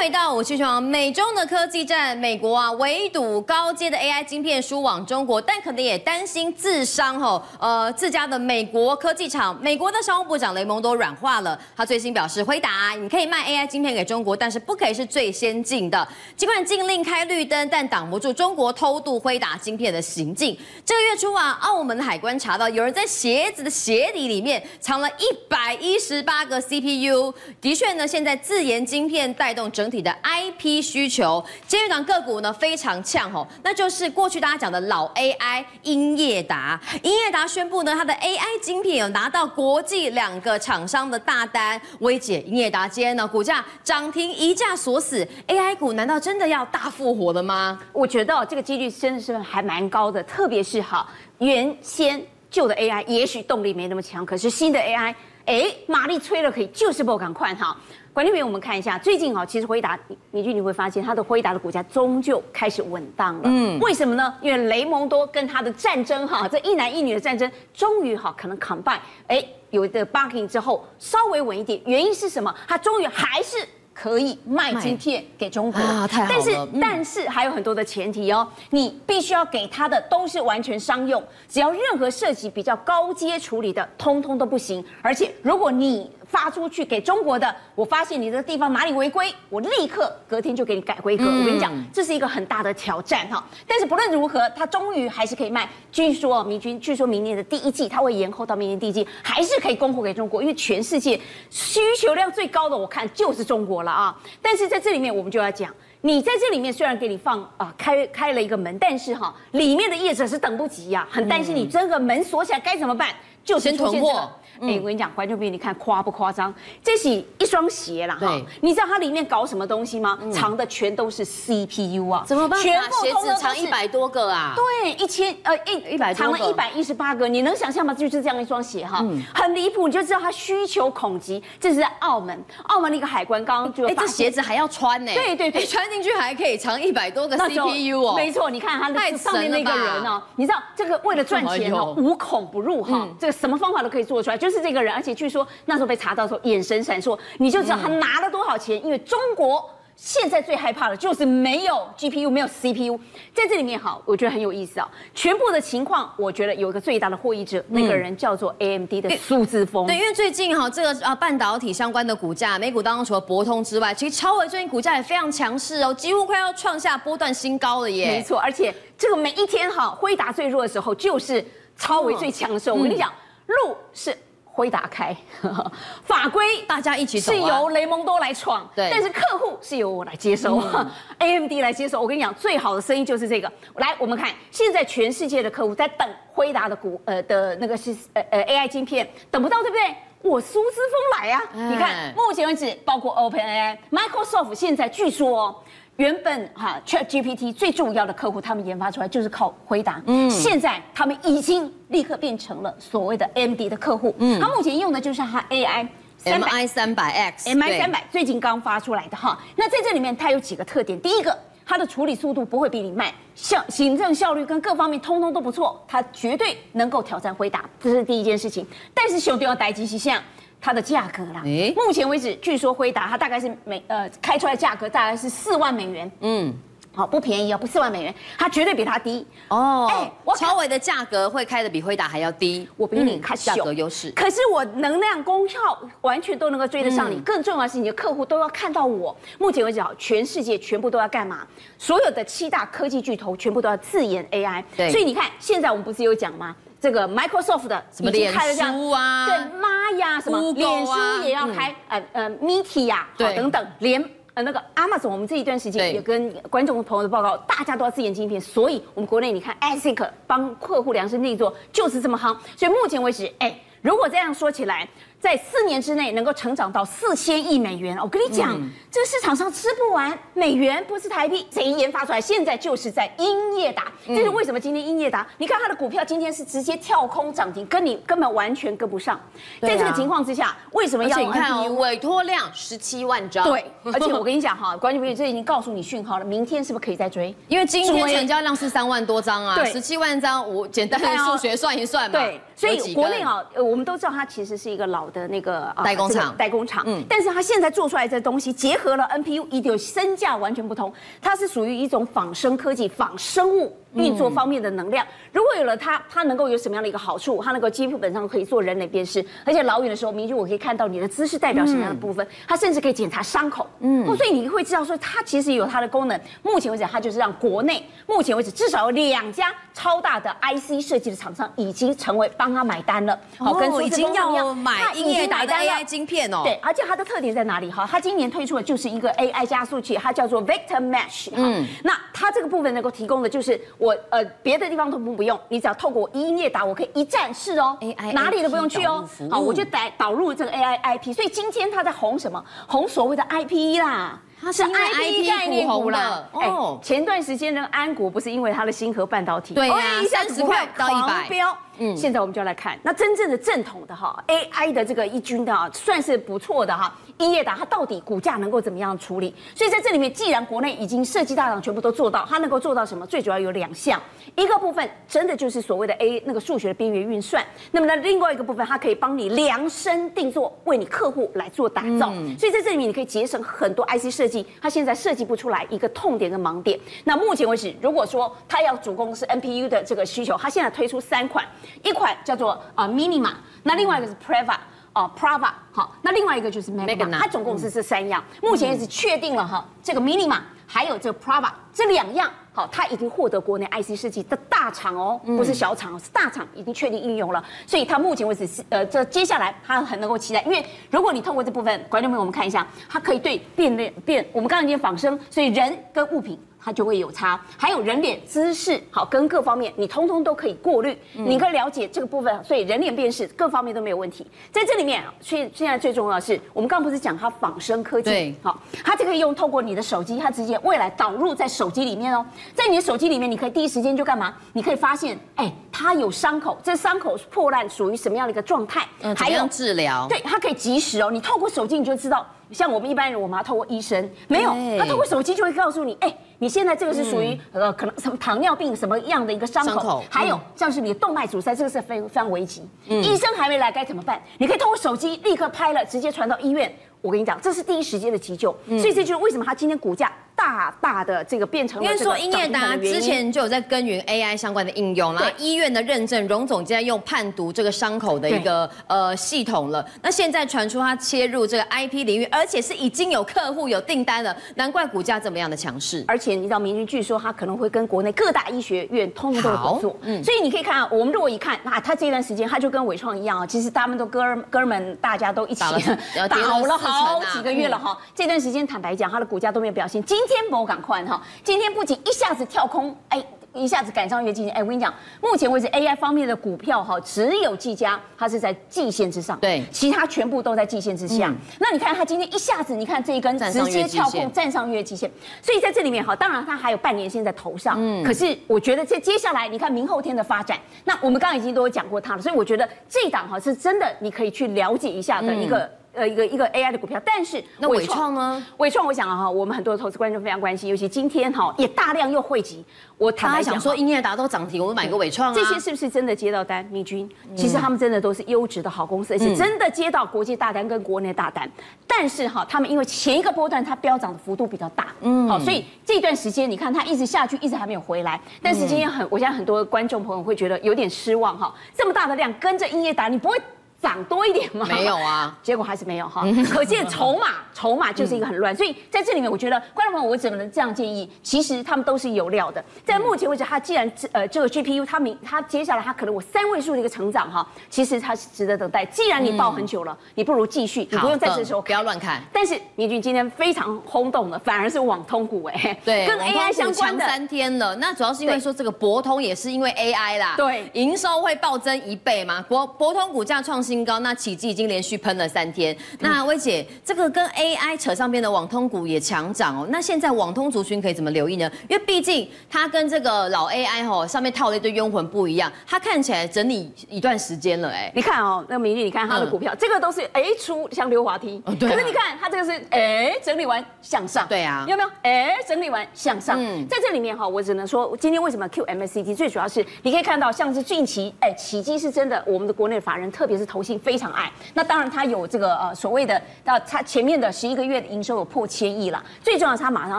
回到我气象，美中的科技战，美国啊围堵高阶的 AI 晶片输往中国，但可能也担心自伤吼，呃自家的美国科技厂。美国的商务部长雷蒙多软化了，他最新表示，辉达你可以卖 AI 晶片给中国，但是不可以是最先进的。尽管禁令开绿灯，但挡不住中国偷渡辉达晶片的行径。这个月初啊，澳门海关查到有人在鞋子的鞋底里面藏了一百一十八个 CPU。的确呢，现在自研晶片带动整体的 IP 需求，今日档个股呢非常呛吼，那就是过去大家讲的老 AI 英业达。英业达宣布呢，它的 AI 晶片有拿到国际两个厂商的大单，威解英业达今天呢股价涨停一价锁死。AI 股难道真的要大复活了吗？我觉得这个几率真的是还蛮高的，特别是哈原先旧的 AI 也许动力没那么强，可是新的 AI 哎马力吹了可以就是不敢快哈。管理员，我们看一下最近哈，其实辉达，明君你会发现它的辉达的股价终究开始稳当了。嗯，为什么呢？因为雷蒙多跟他的战争哈，这一男一女的战争，终于哈可能 combine，哎，有的 backing 之后稍微稳一点。原因是什么？他终于还是可以卖晶片给中国。啊，太好了。但是、嗯、但是还有很多的前提哦，你必须要给他的都是完全商用，只要任何涉及比较高阶处理的，通通都不行。而且如果你发出去给中国的，我发现你这个地方哪里违规，我立刻隔天就给你改规格。我跟你讲，这是一个很大的挑战哈。但是不论如何，它终于还是可以卖。据说明君，据说明年的第一季，它会延后到明年第一季，还是可以供货给中国，因为全世界需求量最高的，我看就是中国了啊。但是在这里面，我们就要讲，你在这里面虽然给你放啊开开了一个门，但是哈，里面的业者是等不及呀，很担心你这个门锁起来该怎么办，就先囤货。哎、欸，我跟你讲，观众朋友，你看夸不夸张？这是一双鞋啦，哈，你知道它里面搞什么东西吗？嗯、藏的全都是 CPU 啊，怎么办？全部鞋子藏一百多个啊？对，一千呃一一百藏了一百一十八个，你能想象吗？就是这样一双鞋哈，嗯、很离谱，你就知道它需求恐急。这是在澳门，澳门的一个海关刚刚就哎，这鞋子还要穿呢？对对对，穿进去还可以藏一百多个 CPU 哦。没错，你看它那上面那个人哦，你知道这个为了赚钱哦，无孔不入哈，这个什么方法都可以做出来，就是这个人，而且据。说那时候被查到的时候，眼神闪烁，你就知道他拿了多少钱。因为中国现在最害怕的就是没有 GPU，没有 CPU，在这里面哈，我觉得很有意思啊。全部的情况，我觉得有一个最大的获益者，那个人叫做 AMD 的苏姿丰。对，因为最近哈这个啊半导体相关的股价，美股当中除了博通之外，其实超微最近股价也非常强势哦，几乎快要创下波段新高了耶。没错，而且这个每一天哈，辉达最弱的时候，就是超微最强的时候。我跟你讲，路是。会打开 法规，大家一起走，是由雷蒙多来闯，对，但是客户是由我来接收，AMD 来接收。我跟你讲，最好的生意就是这个。来，我们看现在全世界的客户在等辉达的股，呃的那个是呃呃 AI 晶片，等不到，对不对？我苏姿丰来啊！你看，目前为止，包括 OpenAI、Microsoft，现在据说。原本哈 ChatGPT 最重要的客户，他们研发出来就是靠回答。嗯，现在他们已经立刻变成了所谓的 AMD 的客户。嗯，他目前用的就是它 AI MI 三百 X，MI 三百最近刚发出来的哈。那在这里面，它有几个特点。第一个，它的处理速度不会比你慢，效行政效率跟各方面通通都不错，它绝对能够挑战回答，这是第一件事情。但是兄弟要待机是像。它的价格啦，欸、目前为止，据说辉达它大概是每呃开出来的价格大概是四万美元，嗯，好不便宜哦，不四万美元，它绝对比它低。哦。哎、欸，我超伟的价格会开的比辉达还要低，我比你看价格优势，可是我能量功效完全都能够追得上你，嗯、更重要的是你的客户都要看到我。目前为止，好，全世界全部都要干嘛？所有的七大科技巨头全部都要自研 AI，对，所以你看现在我们不是有讲吗？这个 Microsoft 的什么脸书啊，对，妈呀，什么脸书也要开，呃呃，Meta 呀，好，等等，连呃那个 Amazon，我们这一段时间也跟观众朋友的报告，大家都要自研晶片，所以我们国内你看 ASIC 帮客户量身定做就是这么夯，所以目前为止，哎，如果这样说起来。在四年之内能够成长到四千亿美元，我跟你讲，嗯、这个市场上吃不完。美元不是台币，谁研发出来？现在就是在英业达，这是为什么？今天英业达，你看它的股票今天是直接跳空涨停，跟你根本完全跟不上。在这个情况之下，为什么要？你看哦，委托量十七万张。对，而且我跟你讲哈，关键不是这已经告诉你讯号了，明天是不是可以再追？因为今天成交量是三万多张啊，对，十七万张，我简单的数学算一算嘛。对，所以国内啊，我们都知道它其实是一个老。的那个代工厂，代工厂。嗯，但是它现在做出来这东西结合了 NPU，一定身价完全不同。它是属于一种仿生科技、仿生物运作方面的能量。如果有了它，它能够有什么样的一个好处？它那个 GPU 本上可以做人脸辨识，而且老远的时候，明君我可以看到你的姿势代表什么样的部分。它甚至可以检查伤口。嗯，所以你会知道说它其实有它的功能。目前为止，它就是让国内目前为止至少有两家超大的 IC 设计的厂商已经成为帮他买单了。好，跟已经要买英业达的 AI 晶片哦。对，而且它的特点在哪里？哈，它今年推出的就是一个 AI 加速器，它叫做 Vector Mesh。嗯，那它这个部分能够提供的就是我呃别的地方都不不用，你只要透过英业达，我可以一站式哦，AI 哪里都不用去哦。好，我就导导入这个 AI IP，所以今天它在红什么？红所谓的 IP 啦。它是 IP 概念股啦哦。前段时间那个安国不是因为它的星河半导体，对呀，三十块到一百飙。嗯，现在我们就要来看那真正的正统的哈 AI 的这个一军的啊，算是不错的哈。英业达它到底股价能够怎么样处理？所以在这里面，既然国内已经设计大厂全部都做到，它能够做到什么？最主要有两项，一个部分真的就是所谓的 A 那个数学的边缘运算。那么呢，另外一个部分，它可以帮你量身定做，为你客户来做打造。嗯、所以在这里面，你可以节省很多 IC 设计，它现在设计不出来一个痛点跟盲点。那目前为止，如果说它要主攻是 NPU 的这个需求，它现在推出三款。一款叫做啊 Minima，那另外一个是 Preva 哦 Prava 好，那另外一个就是 Magna，它总共是这三样，目前也是确定了哈，这个 Minima 还有这个 Prava 这两样，好，它已经获得国内 IC 设计的大厂哦，不是小厂，是大厂已经确定应用了，所以它目前为止是呃，这接下来它很能够期待，因为如果你透过这部分，观众朋友我们看一下，它可以对变脸变，我们刚刚已经仿生，所以人跟物品。它就会有差，还有人脸姿势，好，跟各方面你通通都可以过滤，嗯、你可以了解这个部分，所以人脸辨识各方面都没有问题。在这里面，现现在最重要的是，我们刚刚不是讲它仿生科技，好，它就可以用透过你的手机，它直接未来导入在手机里面哦，在你的手机里面，你可以第一时间就干嘛？你可以发现，哎，它有伤口，这伤口破烂属于什么样的一个状态？嗯，还有治疗，对，它可以及时哦，你透过手机你就知道。像我们一般人，我们要透过医生，没有，他透过手机就会告诉你，哎，你现在这个是属于呃，可能什么糖尿病什么样的一个伤口，还有像是你的动脉阻塞，这个是非非常危急，医生还没来该怎么办？你可以透过手机立刻拍了，直接传到医院。我跟你讲，这是第一时间的急救，所以这就是为什么他今天股价。大大的这个变成，因为说英业达之前就有在耕耘 AI 相关的应用，然后医院的认证，荣总在用判读这个伤口的一个呃系统了。那现在传出他切入这个 IP 领域，而且是已经有客户有订单了，难怪股价这么样的强势。而且你知道，明君据说他可能会跟国内各大医学院通通都合作，嗯，所以你可以看啊，我们如果一看啊，他这段时间他就跟伟创一样啊，其实他们都哥哥们，大家都一起 打了好几个月了哈。这段时间坦白讲，他的股价都没有表现。今天某赶快哈，今天不仅一下子跳空，哎，一下子赶上月季线，哎，我跟你讲，目前为止 AI 方面的股票哈，只有技嘉它是在季线之上，对，其他全部都在季线之下。嗯、那你看它今天一下子，你看这一根直接跳空站上月季线，所以在这里面哈，当然它还有半年线在头上，嗯，可是我觉得这接下来你看明后天的发展，那我们刚刚已经都有讲过它了，所以我觉得这档哈是真的，你可以去了解一下的一个。嗯呃，一个一个 AI 的股票，但是那伟创呢？伟创，我想啊哈，我们很多的投资观众非常关心，尤其今天哈也大量又汇集。我坦白讲说，英业达都涨停，我们买个伟创啊。这些是不是真的接到单？明君，其实他们真的都是优质的好公司，而且真的接到国际大单跟国内大单。但是哈，他们因为前一个波段它飙涨的幅度比较大，嗯，好，所以这段时间你看它一直下去，一直还没有回来。但是今天很，我相信很多观众朋友会觉得有点失望哈，这么大的量跟着英业达，你不会？涨多一点吗？没有啊，结果还是没有哈。可见筹码，筹码就是一个很乱。所以在这里面，我觉得观众朋友，我怎么能这样建议？其实他们都是有料的。在目前为止，它既然呃这个 GPU，它明它接下来它可能我三位数的一个成长哈，其实它是值得等待。既然你抱很久了，你不如继续，你不用在这时候不要乱看。但是明君今天非常轰动的，反而是网通股哎，对，跟 AI 相关的三天了。那主要是因为说这个博通也是因为 AI 啦，对，营收会暴增一倍嘛。博博通股价创新高，那奇迹已经连续喷了三天。那薇姐，这个跟 AI 扯上边的网通股也强涨哦。那现在网通族群可以怎么留意呢？因为毕竟它跟这个老 AI 哦上面套了一堆冤魂不一样，它看起来整理一段时间了哎。你看哦，那个明玉，你看它的股票，这个都是哎出像溜滑梯，可是你看它这个是哎整理完向上，对啊，有没有？哎整理完向上，嗯在这里面哈，我只能说，今天为什么 Q MACD 最主要是你可以看到，像是近期哎奇迹是真的，我们的国内法人特别是投投信非常爱。那当然它有这个呃所谓的呃它前面的十一个月的营收有破千亿了。最重要是它马上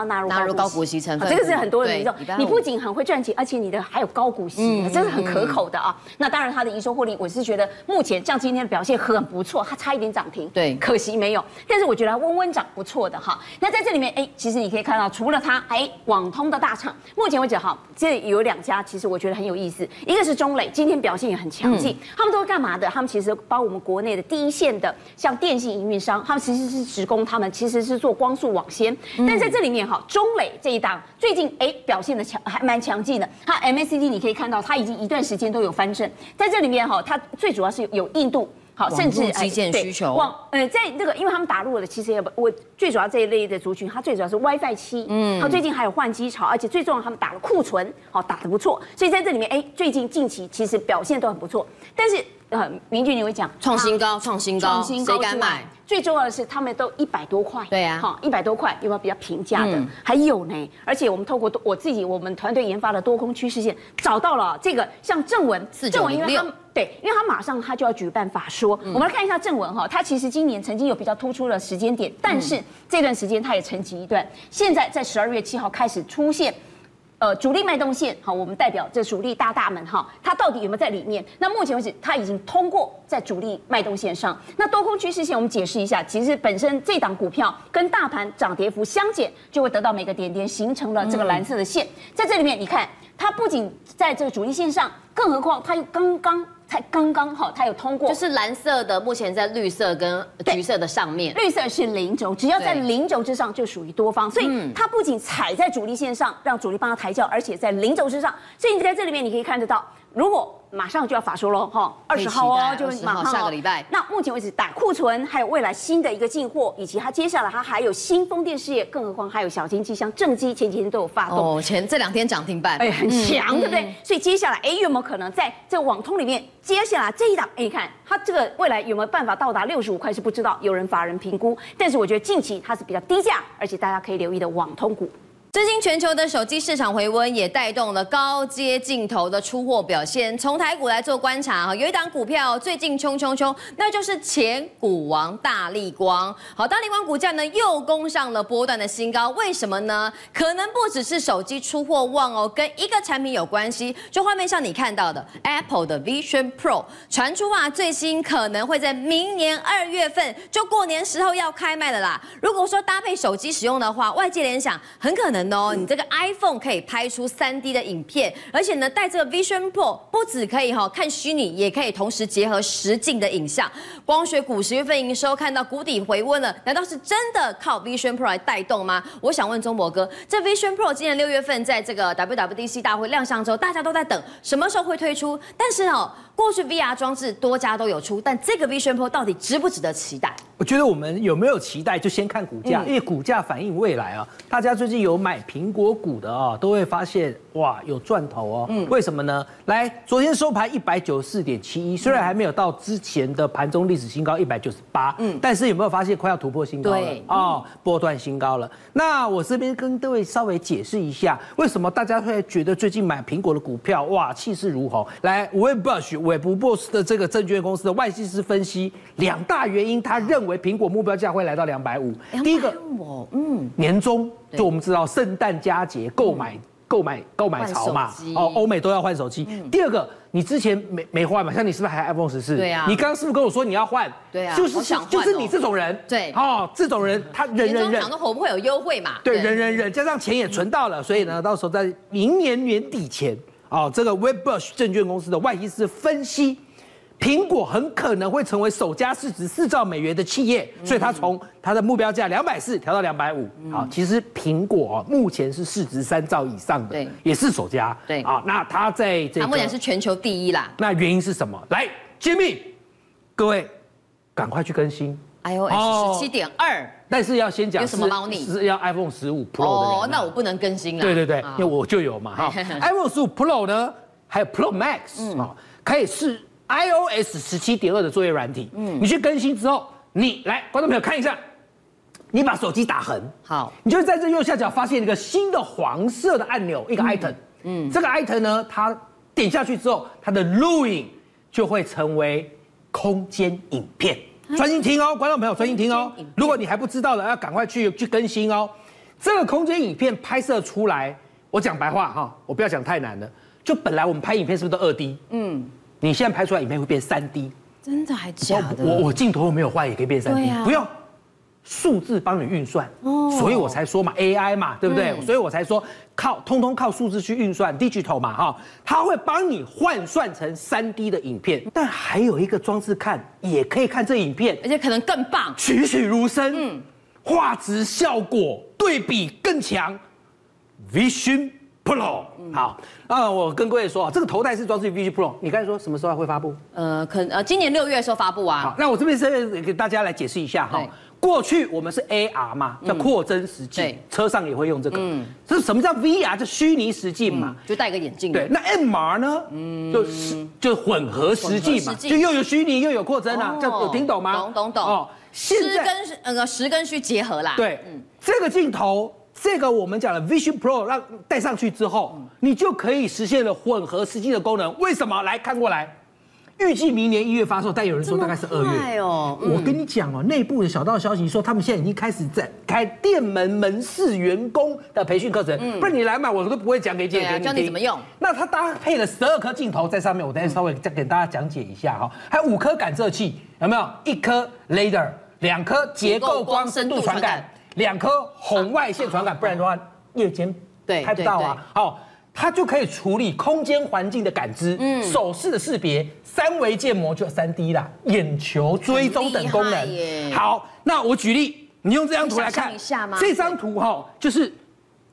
要纳入纳入高股息成分，这个是很多人的民众。你不仅很会赚钱，而且你的还有高股息，真是很可口的啊。那当然它的营收获利，我是觉得目前像今天的表现很不错，它差一点涨停，对，可惜没有。但是我觉得它温温涨不错的哈。那在这里面，哎，其实你可以看到，除了它，哎，网通的大厂，目前为止哈，这有两家，其实我觉得很有意思。一个是中磊，今天表现也很强劲。他们都是干嘛的？他们其实帮我们国内的第一线的，像电信营运商，他们其实是职工，他们其实是做光速网纤。但在这里面哈，中磊这一档最近哎表现的强，还蛮强劲的。它 MACD 你可以看到，它已经一段时间都有翻正。在这里面哈，它最主要是有印度。好，甚至基建需求，往呃，在那个，因为他们打入了，其实也不，我最主要这一类的族群，它最主要是 WiFi 七，嗯，它最近还有换机潮，而且最重要，他们打了库存，好，打得不错，所以在这里面，哎，最近近期其实表现都很不错，但是呃，明俊你会讲创新高，创新高，创新高，谁敢买？最重要的是，他们都一百多块，对呀，好，一百多块，有没有比较平价的？还有呢，而且我们透过我自己，我们团队研发的多空趋势线，找到了这个像正文，正文因为他们对，因为他马上他就要举办法说，我们来看一下正文哈，他其实今年曾经有比较突出的时间点，但是这段时间他也沉寂一段，现在在十二月七号开始出现。呃，主力脉动线，好，我们代表这主力大大们哈，它到底有没有在里面？那目前为止，它已经通过在主力脉动线上。那多空趋势线，我们解释一下，其实本身这档股票跟大盘涨跌幅相减，就会得到每个点点形成了这个蓝色的线。在这里面，你看，它不仅在这个主力线上，更何况它又刚刚。才刚刚好，它有通过，就是蓝色的，目前在绿色跟橘色的上面。绿色是零轴，只要在零轴之上就属于多方，所以它不仅踩在主力线上，让主力帮它抬轿，而且在零轴之上，所以你在这里面你可以看得到，如果。马上就要法说喽，哈，二十号哦，就马上下个礼拜。那目前为止打库存，还有未来新的一个进货，以及它接下来它还有新风电事业，更何况还有小金鸡，像正机前几天都有发动。哦，前这两天涨停板，哎，很强，对不对？所以接下来，哎，有没有可能在这网通里面，接下来这一档，哎，你看它这个未来有没有办法到达六十五块是不知道，有人法人评估，但是我觉得近期它是比较低价，而且大家可以留意的网通股。最近全球的手机市场回温，也带动了高阶镜头的出货表现。从台股来做观察哈，有一档股票最近冲冲冲，那就是前股王大立光。好，大立光股价呢又攻上了波段的新高，为什么呢？可能不只是手机出货旺哦，跟一个产品有关系。就画面上你看到的 Apple 的 Vision Pro 传出啊，最新可能会在明年二月份，就过年时候要开卖的啦。如果说搭配手机使用的话，外界联想很可能。哦，你这个 iPhone 可以拍出 3D 的影片，而且呢，带这个 Vision Pro 不只可以哈看虚拟，也可以同时结合实境的影像。光学股十月份营收看到谷底回温了，难道是真的靠 Vision Pro 来带动吗？我想问中博哥，这 Vision Pro 今年六月份在这个 WWDC 大会亮相之后，大家都在等什么时候会推出？但是哦，过去 VR 装置多家都有出，但这个 Vision Pro 到底值不值得期待？我觉得我们有没有期待，就先看股价，因为股价反映未来啊。大家最近有买苹果股的啊，都会发现哇，有赚头哦。嗯，为什么呢？来，昨天收盘一百九十四点七一，虽然还没有到之前的盘中历史新高一百九十八，嗯，但是有没有发现快要突破新高了？对，哦，波段新高了。那我这边跟各位稍微解释一下，为什么大家会觉得最近买苹果的股票哇，气势如虹？来，Wedbush 韦伯伯斯的这个证券公司的外系师分析两大原因，他认为。苹果目标价会来到两百五。第一个，嗯，年终就我们知道圣诞佳节购买购买购买潮嘛，哦，欧美都要换手机。第二个，你之前没没换嘛？像你是不是还 iPhone 十四？对啊。你刚刚是不是跟我说你要换？对啊。就是想就是你这种人，对，哦，这种人他忍忍忍，想说会不会有优惠嘛？对，忍忍忍，加上钱也存到了，所以呢，到时候在明年年底前，哦，这个 Webbush 证券公司的外系师分析。苹果很可能会成为首家市值四兆美元的企业，所以它从它的目标价两百四调到两百五。好，其实苹果目前是市值三兆以上的，对，也是首家。对，啊，那它在这，它目前是全球第一啦。那原因是什么？来，Jimmy，各位，赶快去更新 iOS 十七点二。但是要先讲有什么猫腻？是要 iPhone 十五 Pro 的哦，那我不能更新了。对对对，因为我就有嘛。哈，iPhone 十五 Pro 呢，还有 Pro Max 啊，可以试。iOS 十七点二的作业软体，嗯，你去更新之后，你来观众朋友看一下，你把手机打横，好，你就会在这右下角发现一个新的黄色的按钮，一个 item，嗯，这个 item 呢，它点下去之后，它的录影就会成为空间影片。专心听哦，观众朋友专心听哦。如果你还不知道的，要赶快去去更新哦。这个空间影片拍摄出来，我讲白话哈，我不要讲太难了。就本来我们拍影片是不是都二 D？嗯，你现在拍出来影片会变三 D，真的还假的？我我镜头没有坏也可以变三 D，不用。数字帮你运算，所以我才说嘛，AI 嘛，对不对？所以我才说靠，通通靠数字去运算，digital 嘛，哈，它会帮你换算成三 D 的影片。但还有一个装置看，也可以看这影片，而且可能更棒，栩栩如生，嗯，画质效果对比更强，Vision Pro，好，那，我跟各位说啊，这个头戴式装置 Vision Pro，你刚才说什么时候会发布？呃，可呃，今年六月的时候发布啊。好，那我这边是给大家来解释一下哈。过去我们是 AR 嘛，叫扩增实际，车上也会用这个。嗯，这是什么叫 VR？就虚拟实境嘛，就戴个眼镜。对，那 MR 呢？嗯，就是就混合实际嘛，就又有虚拟又有扩增啊，这有听懂吗？懂懂懂。哦，实跟那个实跟虚结合啦。对，嗯这个镜头，这个我们讲的 Vision Pro，让戴上去之后，你就可以实现了混合实际的功能。为什么？来看过来。预计明年一月发售，但有人说大概是二月哦。我跟你讲哦，内部的小道消息说，他们现在已经开始在开店门门市员工的培训课程。不然你来买，我都不会讲给姐姐教你怎么用。那它搭配了十二颗镜头在上面，我等下稍微再给大家讲解一下哈。还有五颗感测器，有没有？一颗 laser，两颗结构光深度传感，两颗红外线传感。不然的话，夜间对拍不到啊。好。它就可以处理空间环境的感知，嗯，手势的识别，三维建模就三 D 啦，眼球追踪等功能。好，那我举例，你用这张图来看，这张图哈，就是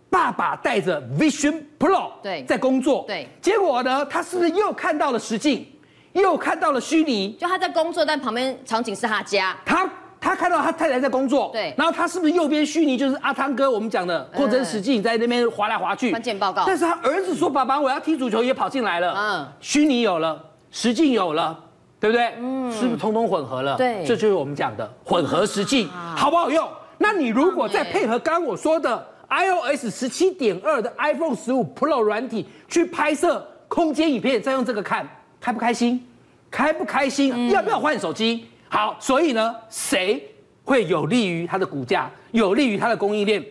爸爸带着 Vision Pro 对在工作，对，结果呢，他是不是又看到了实境，又看到了虚拟？就他在工作，但旁边场景是他家，他。他看到他太太在工作，对，然后他是不是右边虚拟就是阿汤哥我们讲的扩增实境在那边划来划去？关键报告。但是他儿子说：“爸爸，我要踢足球，也跑进来了。”嗯，虚拟有了，实境有了，对不对？嗯，是不是通通混合了？对，这就是我们讲的混合实境，好不好用？那你如果再配合刚刚我说的 iOS 十七点二的 iPhone 十五 Pro 软体去拍摄空间影片，再用这个看，开不开心？开不开心？要不要换手机？好，所以呢，谁会有利于它的股价，有利于它的供应链，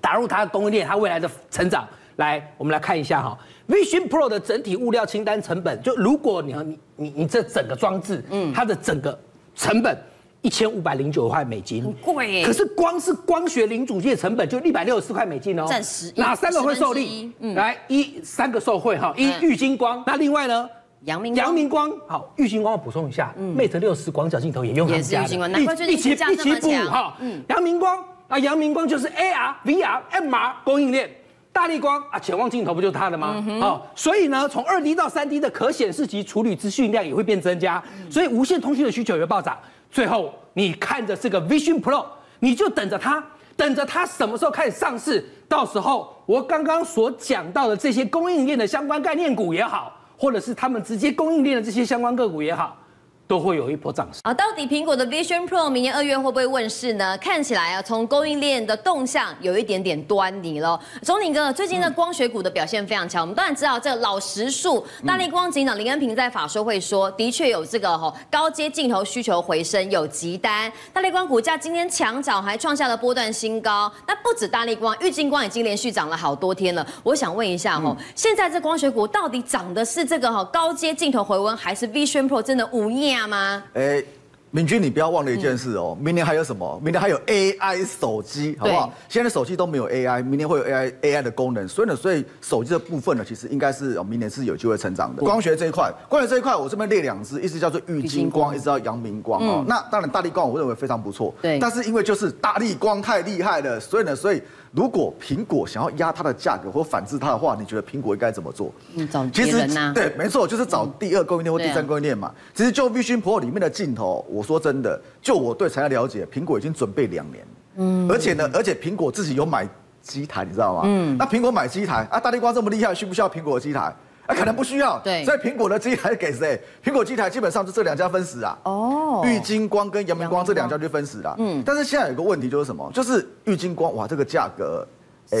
打入它的供应链，它未来的成长？来，我们来看一下哈，Vision Pro 的整体物料清单成本，就如果你你你你这整个装置，嗯，它的整个成本一千五百零九块美金，很贵。可是光是光学零组件成本就一百六十四块美金哦。暂时。哪三个会受力？嗯，来一三个受惠哈，一玉晶光，那另外呢？阳明阳明光。好，玉晶光我补充一下，Mate 六十广角镜头也用他们家的，一起一起补哈。阳明光啊，阳明光就是 AR、VR、MR 供应链，大力光啊，潜望镜头不就是它的吗？好，所以呢，从二 D 到三 D 的可显示及处理资讯量也会变增加，所以无线通讯的需求也会暴涨。最后，你看着这个 Vision Pro，你就等着它，等着它什么时候开始上市，到时候我刚刚所讲到的这些供应链的相关概念股也好。或者是他们直接供应链的这些相关个股也好。都会有一波涨势啊！到底苹果的 Vision Pro 明年二月会不会问世呢？看起来啊，从供应链的动向有一点点端倪了。钟鼎哥，最近的光学股的表现非常强。我们当然知道这个老实数，大力光执行长林恩平在法说会说，的确有这个哈高阶镜头需求回升，有急单。大力光股价今天强涨，还创下了波段新高。那不止大力光，玉晶光已经连续涨了好多天了。我想问一下哈，现在这光学股到底涨的是这个哈高阶镜头回温，还是 Vision Pro 真的无哎，明君，你不要忘了一件事哦，明年还有什么？明年还有 AI 手机，好不好？现在的手机都没有 AI，明年会有 AI AI 的功能，所以呢，所以手机的部分呢，其实应该是明年是有机会成长的。光学这一块，光学这一块，我这边列两只，一只叫做玉金光，一只叫阳明光哦。那当然，大力光我认为非常不错，对。但是因为就是大力光太厉害了，所以呢，所以。如果苹果想要压它的价格或反制它的话，你觉得苹果应该怎么做？嗯，找别人呐。对，没错，就是找第二供应链或第三供应链嘛。其实就 Vision Pro 里面的镜头，我说真的，就我对材料了解，苹果已经准备两年。嗯。而且呢，而且苹果自己有买机台，你知道吗？嗯。那苹果买机台啊，大地瓜这么厉害，需不需要苹果的机台？啊，可能不需要。对。所以苹果的机台给谁？苹果机台基本上就这两家分食啊。哦。玉金光跟阳明光这两家就分食了。嗯。但是现在有个问题就是什么？就是玉金光，哇，这个价格。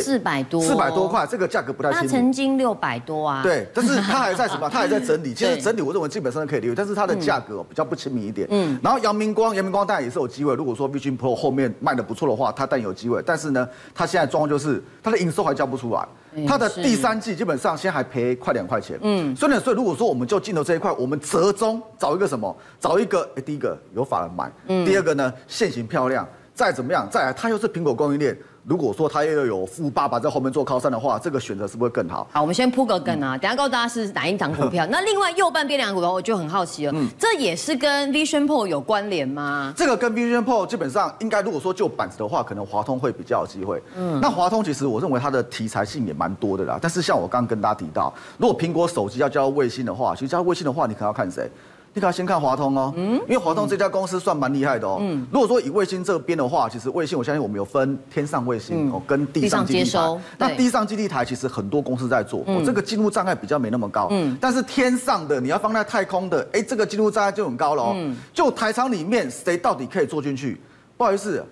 四百多，四百多块，这个价格不太清楚。它曾经六百多啊。对，但是 它还在什么？它还在整理。其实整理，我认为基本上可以留意，但是它的价格比较不亲民一点。嗯。然后阳明光，阳明光当然也是有机会。如果说 Vision Pro 后面卖的不错的话，它当然有机会。但是呢，它现在状况就是它的营收还交不出来。它的第三季基本上现在还赔快两块钱。嗯。所以呢，所以如果说我们就镜头这一块，我们折中找一个什么？找一个，哎，第一个有法人买。嗯。第二个呢，线型漂亮。再怎么样，再来它又是苹果供应链。如果说他又有富爸爸在后面做靠山的话，这个选择是不是更好？好，我们先铺个梗啊，等下告诉大家是哪一档股票。那另外右半边两个股票，我就很好奇了，嗯，这也是跟 Vision Pro 有关联吗？这个跟 Vision Pro 基本上应该，如果说就板子的话，可能华通会比较有机会。嗯，那华通其实我认为它的题材性也蛮多的啦。但是像我刚刚跟大家提到，如果苹果手机要加入卫星的话，其实加入卫星的话，你可能要看谁？你可要先看华通哦，嗯，因为华通这家公司算蛮厉害的哦。嗯，如果说以卫星这边的话，其实卫星我相信我们有分天上卫星哦，跟地上基地台。那地上基地台其实很多公司在做，哦，这个进入障碍比较没那么高。嗯，但是天上的你要放在太空的，哎，这个进入障碍就很高了哦。嗯，就台厂里面谁到底可以做进去？不好意思，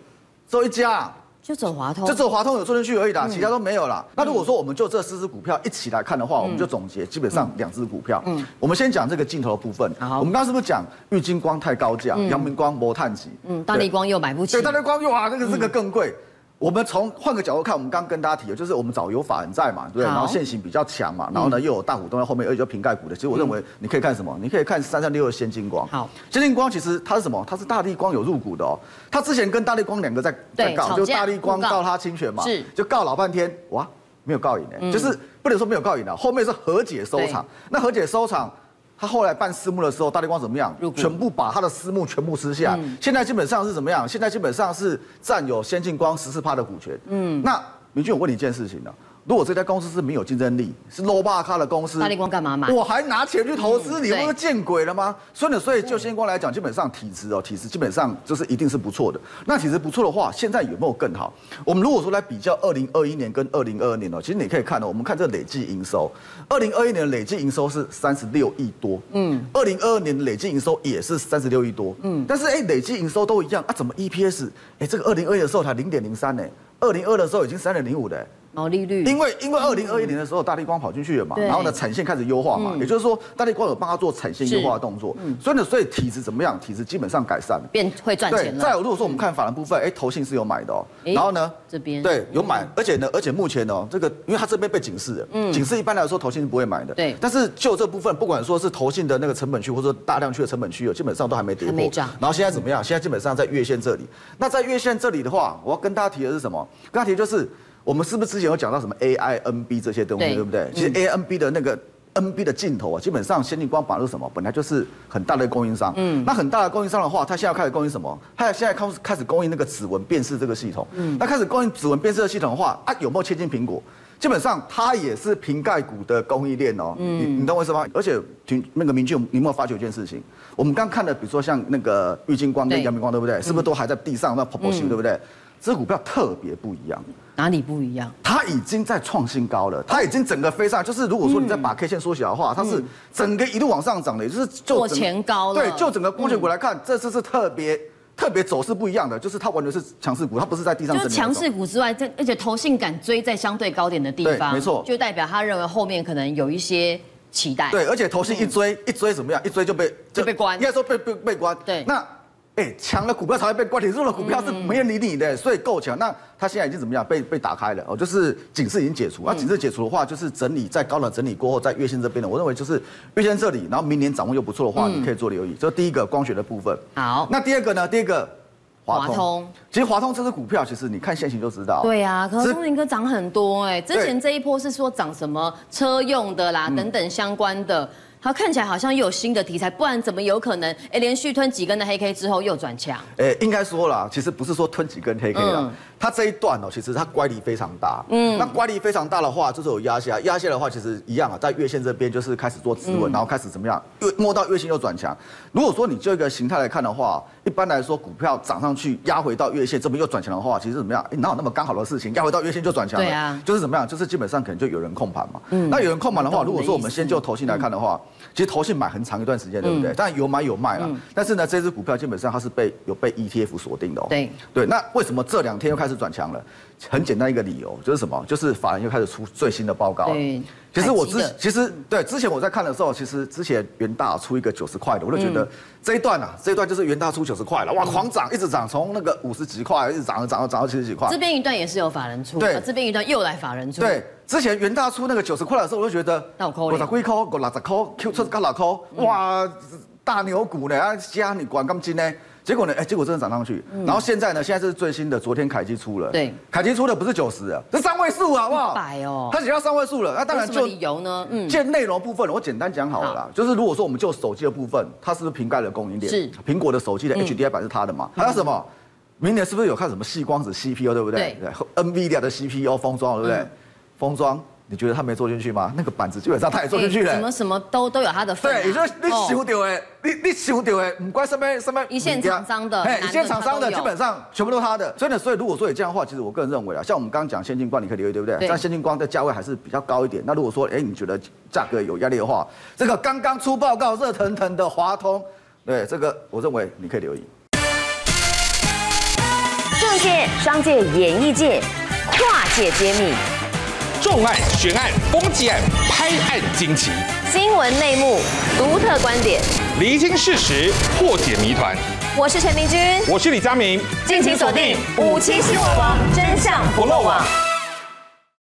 只有一家。就走华通，就走华通有做进去而已啦，其他都没有啦。那如果说我们就这四只股票一起来看的话，我们就总结基本上两只股票。嗯，我们先讲这个镜头的部分。好，我们刚刚是不是讲玉金光太高价，阳明光摩碳级？嗯，大力光又买不起。对，大力光又啊，那个这个更贵。我们从换个角度看，我们刚刚跟大家提的，就是我们找有法人在嘛，对不对？然后线型比较强嘛，然后呢又有大股东在后面，而且就瓶盖股的。其实我认为你可以看什么？你可以看三三六二先进光。好，先进光其实它是什么？它是大力光有入股的哦。它之前跟大力光两个在在告，就大力光告它侵权嘛，是就告老半天，哇，没有告赢哎，就是不能说没有告赢的，后面是和解收场。那和解收场。他后来办私募的时候，大立光怎么样？全部把他的私募全部吃下。现在基本上是怎么样？现在基本上是占有先进光十四趴的股权。嗯，那明俊，我问你一件事情呢？如果这家公司是没有竞争力，是 low 巴卡的公司，大立光干嘛买？我还拿钱去投资，你不是见鬼了吗？所以呢，所以就先光来讲，基本上体质哦，体质基本上就是一定是不错的。那体质不错的话，现在有没有更好？我们如果说来比较二零二一年跟二零二二年哦，其实你可以看到，我们看这累计营收，二零二一年的累计营收是三十六亿多，嗯，二零二二年的累计营收也是三十六亿多，嗯，但是哎，累计营收都一样啊，怎么 EPS 哎，这个二零二一的时候才零点零三呢，二零二的时候已经三点零五的。毛利率，因为因为二零二一年的时候，大立光跑进去了嘛，然后呢，产线开始优化嘛，也就是说，大立光有帮他做产线优化的动作，所以呢，所以体质怎么样？体质基本上改善了，变会赚钱了。再有，如果说我们看法兰部分，哎，投信是有买的哦，然后呢，这边。对有买，而且呢，而且目前呢，这个因为它这边被警示了，嗯，警示一般来说投信是不会买的，对。但是就这部分，不管说是投信的那个成本区，或者说大量区的成本区，有基本上都还没跌破，然后现在怎么样？现在基本上在月线这里。那在月线这里的话，我要跟大家提的是什么？跟大家提的就是。我们是不是之前有讲到什么 AI、NB 这些东西，对不对？其实 AI、NB 的那个 NB 的镜头啊，基本上先进光绑的是什么？本来就是很大的供应商。嗯。那很大的供应商的话，他现在开始供应什么？他现在开开始供应那个指纹辨识这个系统。嗯。那开始供应指纹辨识的系统的话，啊，有没有切进苹果？基本上它也是瓶盖股的供应链哦。嗯。你你懂我意思吗？而且，那个明俊，你有没有发觉一件事情？我们刚看的，比如说像那个玉金光跟阳明光，对不对？是不是都还在地上那跑跑行，对不对？这股票特别不一样，哪里不一样？它已经在创新高了，它已经整个飞上，就是如果说你再把 K 线缩小的话，它是整个一路往上涨的，也就是就过前高了。对，就整个光学股来看，这次是特别特别走势不一样的，就是它完全是强势股，它不是在地上。就是强势股之外，这而且投信敢追在相对高点的地方，没错，就代表他认为后面可能有一些期待。对，而且投信一追一追怎么样？一追就被就被关，应该说被被被关。对，那。哎，强的股票才会被关，弱的股票是没人理你的，所以够强。那它现在已经怎么样？被被打开了哦，就是警示已经解除。那警示解除的话，就是整理在高档整理过后，在月线这边的，我认为就是月线这里，然后明年掌握又不错的话，你可以做留意。这第一个光学的部分。好，那第二个呢？第二个华通。其实华通这支股票，其实你看线型就知道。对啊，可是通林哥涨很多哎。之前这一波是说涨什么车用的啦，等等相关的。它看起来好像又有新的题材，不然怎么有可能？哎，连续吞几根的黑 K 之后又转强？哎，应该说啦，其实不是说吞几根黑 K 啦，它这一段哦，其实它乖离非常大。嗯，那乖离非常大的话，就是有压下，压下的话其实一样啊，在月线这边就是开始做止稳，然后开始怎么样？又摸到月线又转强。如果说你就一个形态来看的话，一般来说股票涨上去压回到月线这边又转强的话，其实怎么样？哎，哪有那么刚好的事情？压回到月线就转强了？对啊，就是怎么样？就是基本上可能就有人控盘嘛。嗯，那有人控盘的话，如果说我们先就投信来看的话。其实投信买很长一段时间，对不对？但有买有卖了。但是呢，这支股票基本上它是被有被 ETF 锁定的哦。对对，那为什么这两天又开始转强了？很简单一个理由，就是什么？就是法人又开始出最新的报告。对，其实我之其实对之前我在看的时候，其实之前元大出一个九十块的，我就觉得这一段啊，这一段就是元大出九十块了，哇，狂涨，一直涨，从那个五十几块一直涨，涨到涨到七十几块。这边一段也是有法人出，对，这边一段又来法人出。对，之前元大出那个九十块的时候，我就觉得我十几块，我六十块，Q 出高六块，哇，大牛股呢，啊，加你管金呢？结果呢？哎，结果真的涨上去。然后现在呢？现在是最新的，昨天凯基出了。对，凯基出的不是九十啊，是三位数，好不好？百哦，它只要三位数了。那当然就理由呢？嗯，就内容部分，我简单讲好了啦。就是如果说我们就手机的部分，它是不是瓶盖的供应链？是。苹果的手机的 HDI 版是它的嘛？还有什么？明年是不是有看什么细光子 CPU？对不对？对。NVIDIA 的 CPU 封装，对不对？封装。你觉得他没做进去吗？那个板子基本上他也做进去了。什么什么都都有他的份。对，也就是你想到的，你你想到的，不管什么什么一线厂商的，哎，一线厂商的基本上全部都是他的。所以呢，所以如果说有这样的话，其实我个人认为啊，像我们刚刚讲先进光，你可以留意，对不对？像先进光的价位还是比较高一点。那如果说，哎，你觉得价格有压力的话，这个刚刚出报告热腾腾的华通，对这个我认为你可以留意。政界、商界、演艺界，跨界揭秘。重案、悬案、攻击案、拍案惊奇，新闻内幕、独特观点，厘清事实，破解谜团。我是陈明君，我是李佳明，敬请锁定五七新闻网，真相不漏网。